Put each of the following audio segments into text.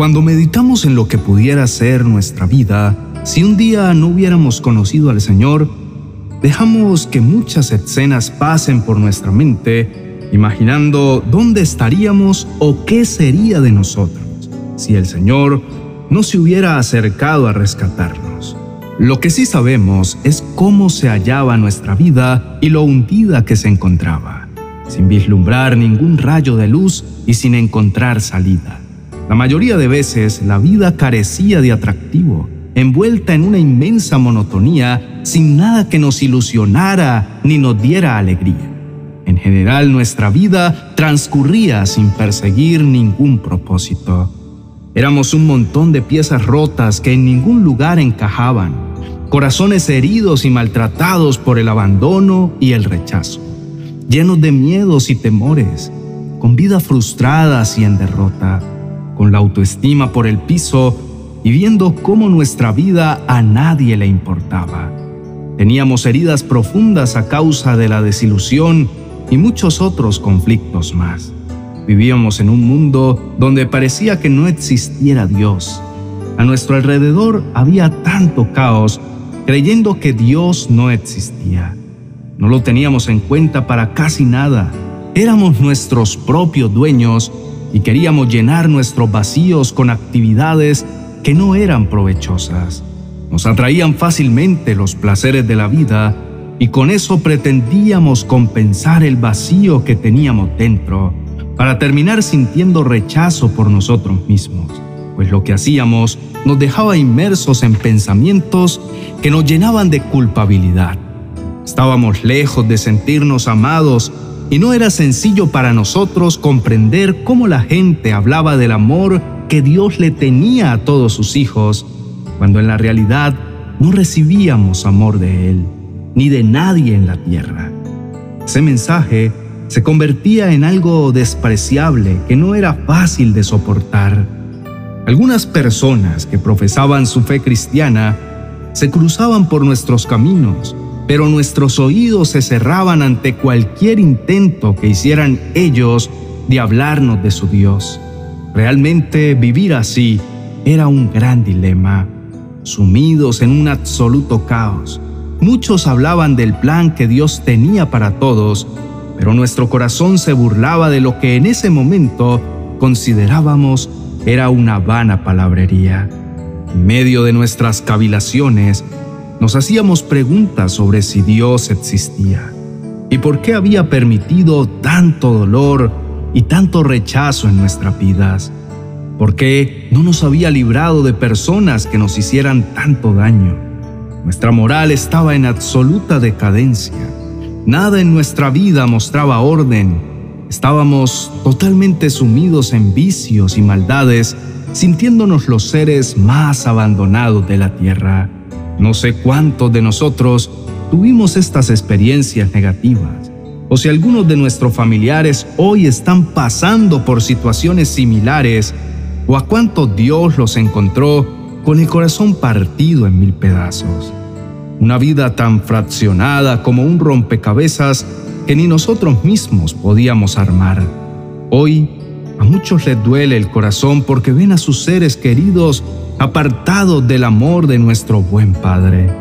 Cuando meditamos en lo que pudiera ser nuestra vida, si un día no hubiéramos conocido al Señor, dejamos que muchas escenas pasen por nuestra mente, imaginando dónde estaríamos o qué sería de nosotros si el Señor no se hubiera acercado a rescatarnos. Lo que sí sabemos es cómo se hallaba nuestra vida y lo hundida que se encontraba, sin vislumbrar ningún rayo de luz y sin encontrar salida. La mayoría de veces la vida carecía de atractivo, envuelta en una inmensa monotonía, sin nada que nos ilusionara ni nos diera alegría. En general nuestra vida transcurría sin perseguir ningún propósito. Éramos un montón de piezas rotas que en ningún lugar encajaban, corazones heridos y maltratados por el abandono y el rechazo, llenos de miedos y temores, con vidas frustradas y en derrota con la autoestima por el piso y viendo cómo nuestra vida a nadie le importaba. Teníamos heridas profundas a causa de la desilusión y muchos otros conflictos más. Vivíamos en un mundo donde parecía que no existiera Dios. A nuestro alrededor había tanto caos creyendo que Dios no existía. No lo teníamos en cuenta para casi nada. Éramos nuestros propios dueños y queríamos llenar nuestros vacíos con actividades que no eran provechosas. Nos atraían fácilmente los placeres de la vida y con eso pretendíamos compensar el vacío que teníamos dentro para terminar sintiendo rechazo por nosotros mismos, pues lo que hacíamos nos dejaba inmersos en pensamientos que nos llenaban de culpabilidad. Estábamos lejos de sentirnos amados y no era sencillo para nosotros comprender cómo la gente hablaba del amor que Dios le tenía a todos sus hijos, cuando en la realidad no recibíamos amor de Él, ni de nadie en la tierra. Ese mensaje se convertía en algo despreciable que no era fácil de soportar. Algunas personas que profesaban su fe cristiana se cruzaban por nuestros caminos pero nuestros oídos se cerraban ante cualquier intento que hicieran ellos de hablarnos de su Dios. Realmente vivir así era un gran dilema, sumidos en un absoluto caos. Muchos hablaban del plan que Dios tenía para todos, pero nuestro corazón se burlaba de lo que en ese momento considerábamos era una vana palabrería. En medio de nuestras cavilaciones, nos hacíamos preguntas sobre si Dios existía y por qué había permitido tanto dolor y tanto rechazo en nuestras vidas. ¿Por qué no nos había librado de personas que nos hicieran tanto daño? Nuestra moral estaba en absoluta decadencia. Nada en nuestra vida mostraba orden. Estábamos totalmente sumidos en vicios y maldades, sintiéndonos los seres más abandonados de la tierra. No sé cuántos de nosotros tuvimos estas experiencias negativas, o si algunos de nuestros familiares hoy están pasando por situaciones similares, o a cuántos Dios los encontró con el corazón partido en mil pedazos. Una vida tan fraccionada como un rompecabezas que ni nosotros mismos podíamos armar. Hoy, a muchos les duele el corazón porque ven a sus seres queridos apartados del amor de nuestro buen Padre.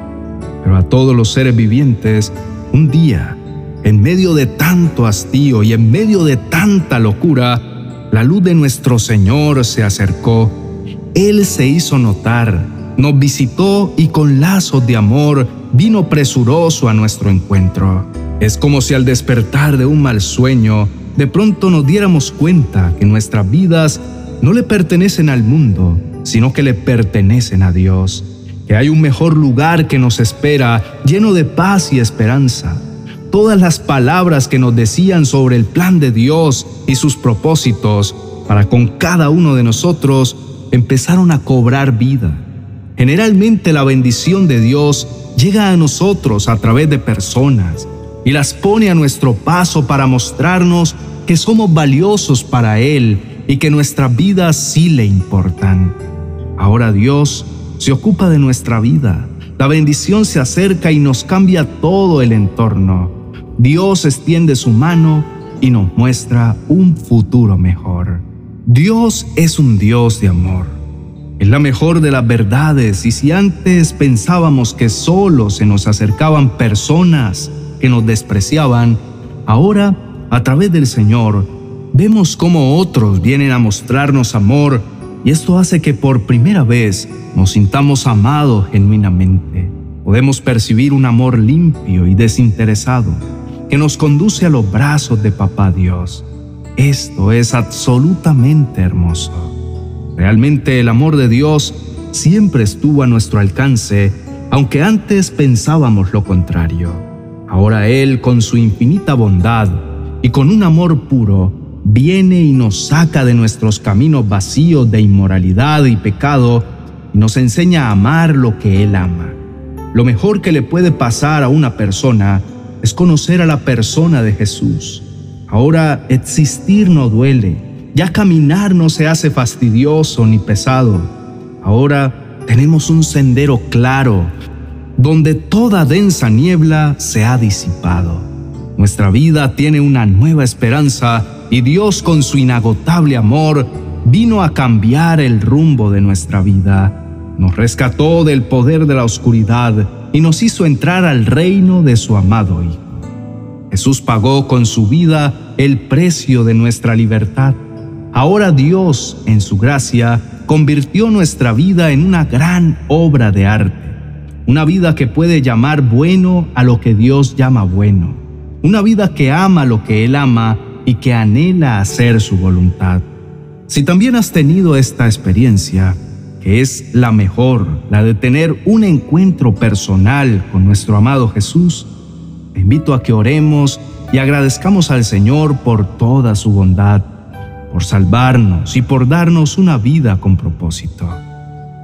Pero a todos los seres vivientes, un día, en medio de tanto hastío y en medio de tanta locura, la luz de nuestro Señor se acercó. Él se hizo notar, nos visitó y con lazos de amor vino presuroso a nuestro encuentro. Es como si al despertar de un mal sueño, de pronto nos diéramos cuenta que nuestras vidas no le pertenecen al mundo, sino que le pertenecen a Dios, que hay un mejor lugar que nos espera, lleno de paz y esperanza. Todas las palabras que nos decían sobre el plan de Dios y sus propósitos para con cada uno de nosotros empezaron a cobrar vida. Generalmente la bendición de Dios llega a nosotros a través de personas y las pone a nuestro paso para mostrarnos que somos valiosos para Él y que nuestras vidas sí le importan. Ahora Dios se ocupa de nuestra vida. La bendición se acerca y nos cambia todo el entorno. Dios extiende su mano y nos muestra un futuro mejor. Dios es un Dios de amor. Es la mejor de las verdades y si antes pensábamos que solo se nos acercaban personas que nos despreciaban, ahora, a través del Señor, vemos cómo otros vienen a mostrarnos amor y esto hace que por primera vez nos sintamos amados genuinamente. Podemos percibir un amor limpio y desinteresado que nos conduce a los brazos de Papá Dios. Esto es absolutamente hermoso. Realmente el amor de Dios siempre estuvo a nuestro alcance, aunque antes pensábamos lo contrario. Ahora Él, con su infinita bondad y con un amor puro, viene y nos saca de nuestros caminos vacíos de inmoralidad y pecado y nos enseña a amar lo que Él ama. Lo mejor que le puede pasar a una persona es conocer a la persona de Jesús Ahora existir no duele, ya caminar no se hace fastidioso ni pesado. Ahora tenemos un sendero claro, donde toda densa niebla se ha disipado. Nuestra vida tiene una nueva esperanza y Dios con su inagotable amor vino a cambiar el rumbo de nuestra vida. Nos rescató del poder de la oscuridad y nos hizo entrar al reino de su amado Hijo. Jesús pagó con su vida el precio de nuestra libertad. Ahora Dios, en su gracia, convirtió nuestra vida en una gran obra de arte. Una vida que puede llamar bueno a lo que Dios llama bueno. Una vida que ama lo que Él ama y que anhela hacer su voluntad. Si también has tenido esta experiencia, que es la mejor, la de tener un encuentro personal con nuestro amado Jesús, te invito a que oremos y agradezcamos al Señor por toda su bondad, por salvarnos y por darnos una vida con propósito.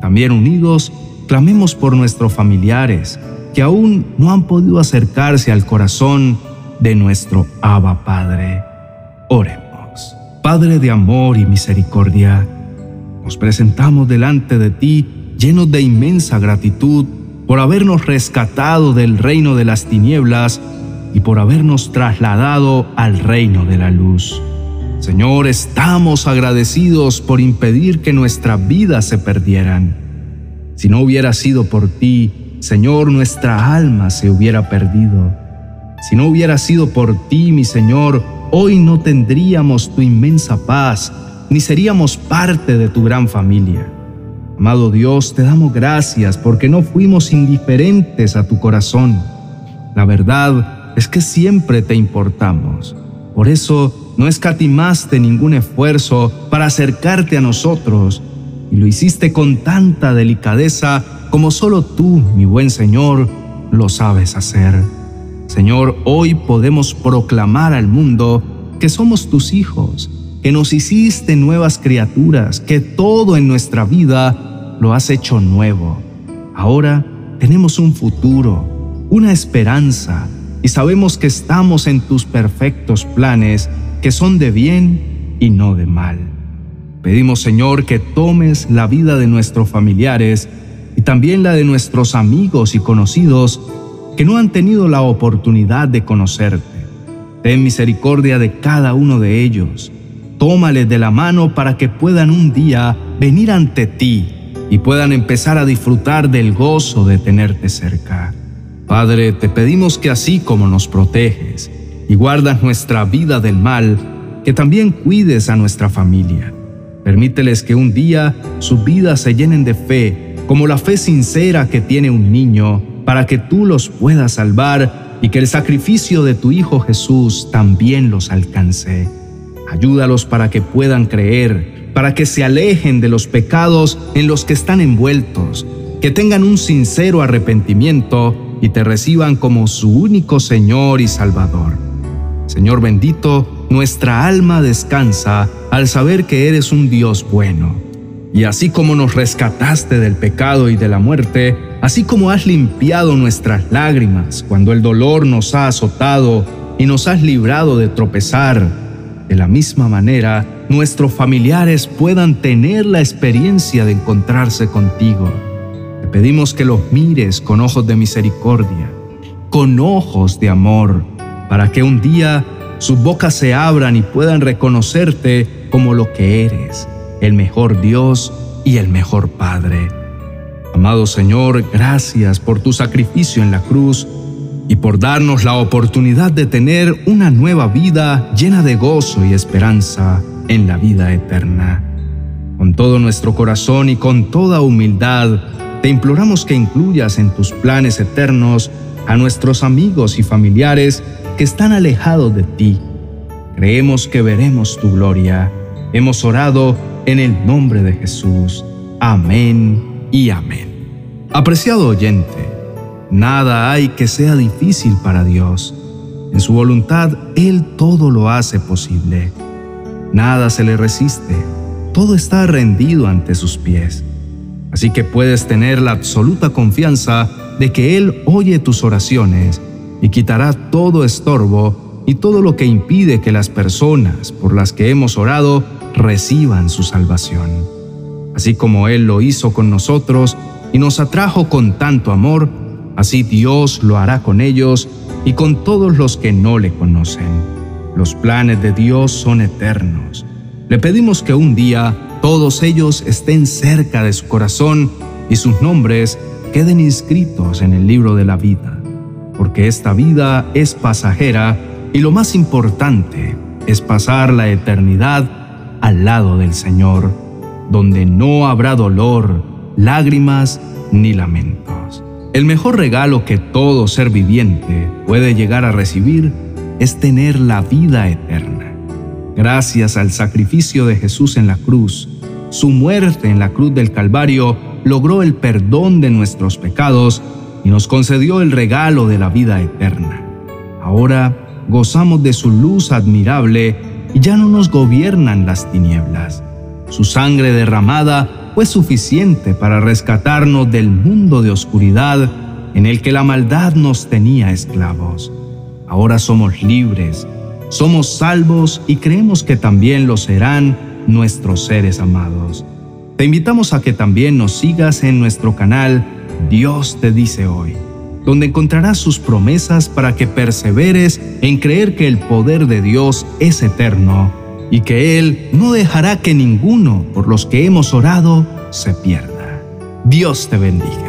También unidos, clamemos por nuestros familiares que aún no han podido acercarse al corazón de nuestro Abba Padre. Oremos. Padre de amor y misericordia, nos presentamos delante de ti llenos de inmensa gratitud por habernos rescatado del reino de las tinieblas y por habernos trasladado al reino de la luz. Señor, estamos agradecidos por impedir que nuestras vidas se perdieran. Si no hubiera sido por ti, Señor, nuestra alma se hubiera perdido. Si no hubiera sido por ti, mi Señor, hoy no tendríamos tu inmensa paz, ni seríamos parte de tu gran familia. Amado Dios, te damos gracias porque no fuimos indiferentes a tu corazón. La verdad es que siempre te importamos. Por eso no escatimaste ningún esfuerzo para acercarte a nosotros y lo hiciste con tanta delicadeza como solo tú, mi buen Señor, lo sabes hacer. Señor, hoy podemos proclamar al mundo que somos tus hijos que nos hiciste nuevas criaturas, que todo en nuestra vida lo has hecho nuevo. Ahora tenemos un futuro, una esperanza, y sabemos que estamos en tus perfectos planes, que son de bien y no de mal. Pedimos, Señor, que tomes la vida de nuestros familiares y también la de nuestros amigos y conocidos que no han tenido la oportunidad de conocerte. Ten misericordia de cada uno de ellos tómales de la mano para que puedan un día venir ante ti y puedan empezar a disfrutar del gozo de tenerte cerca. Padre, te pedimos que así como nos proteges y guardas nuestra vida del mal, que también cuides a nuestra familia. Permíteles que un día sus vidas se llenen de fe, como la fe sincera que tiene un niño, para que tú los puedas salvar y que el sacrificio de tu Hijo Jesús también los alcance. Ayúdalos para que puedan creer, para que se alejen de los pecados en los que están envueltos, que tengan un sincero arrepentimiento y te reciban como su único Señor y Salvador. Señor bendito, nuestra alma descansa al saber que eres un Dios bueno. Y así como nos rescataste del pecado y de la muerte, así como has limpiado nuestras lágrimas cuando el dolor nos ha azotado y nos has librado de tropezar, de la misma manera, nuestros familiares puedan tener la experiencia de encontrarse contigo. Te pedimos que los mires con ojos de misericordia, con ojos de amor, para que un día sus bocas se abran y puedan reconocerte como lo que eres, el mejor Dios y el mejor Padre. Amado Señor, gracias por tu sacrificio en la cruz y por darnos la oportunidad de tener una nueva vida llena de gozo y esperanza en la vida eterna. Con todo nuestro corazón y con toda humildad, te imploramos que incluyas en tus planes eternos a nuestros amigos y familiares que están alejados de ti. Creemos que veremos tu gloria. Hemos orado en el nombre de Jesús. Amén y amén. Apreciado oyente, nada hay que sea difícil para Dios. En su voluntad, Él todo lo hace posible. Nada se le resiste. Todo está rendido ante sus pies. Así que puedes tener la absoluta confianza de que Él oye tus oraciones y quitará todo estorbo y todo lo que impide que las personas por las que hemos orado reciban su salvación. Así como Él lo hizo con nosotros y nos atrajo con tanto amor, así Dios lo hará con ellos y con todos los que no le conocen. Los planes de Dios son eternos. Le pedimos que un día todos ellos estén cerca de su corazón y sus nombres queden inscritos en el libro de la vida, porque esta vida es pasajera y lo más importante es pasar la eternidad al lado del Señor, donde no habrá dolor, lágrimas ni lamentos. El mejor regalo que todo ser viviente puede llegar a recibir es tener la vida eterna. Gracias al sacrificio de Jesús en la cruz, su muerte en la cruz del Calvario logró el perdón de nuestros pecados y nos concedió el regalo de la vida eterna. Ahora gozamos de su luz admirable y ya no nos gobiernan las tinieblas. Su sangre derramada fue suficiente para rescatarnos del mundo de oscuridad en el que la maldad nos tenía esclavos. Ahora somos libres, somos salvos y creemos que también lo serán nuestros seres amados. Te invitamos a que también nos sigas en nuestro canal Dios te dice hoy, donde encontrarás sus promesas para que perseveres en creer que el poder de Dios es eterno y que Él no dejará que ninguno por los que hemos orado se pierda. Dios te bendiga.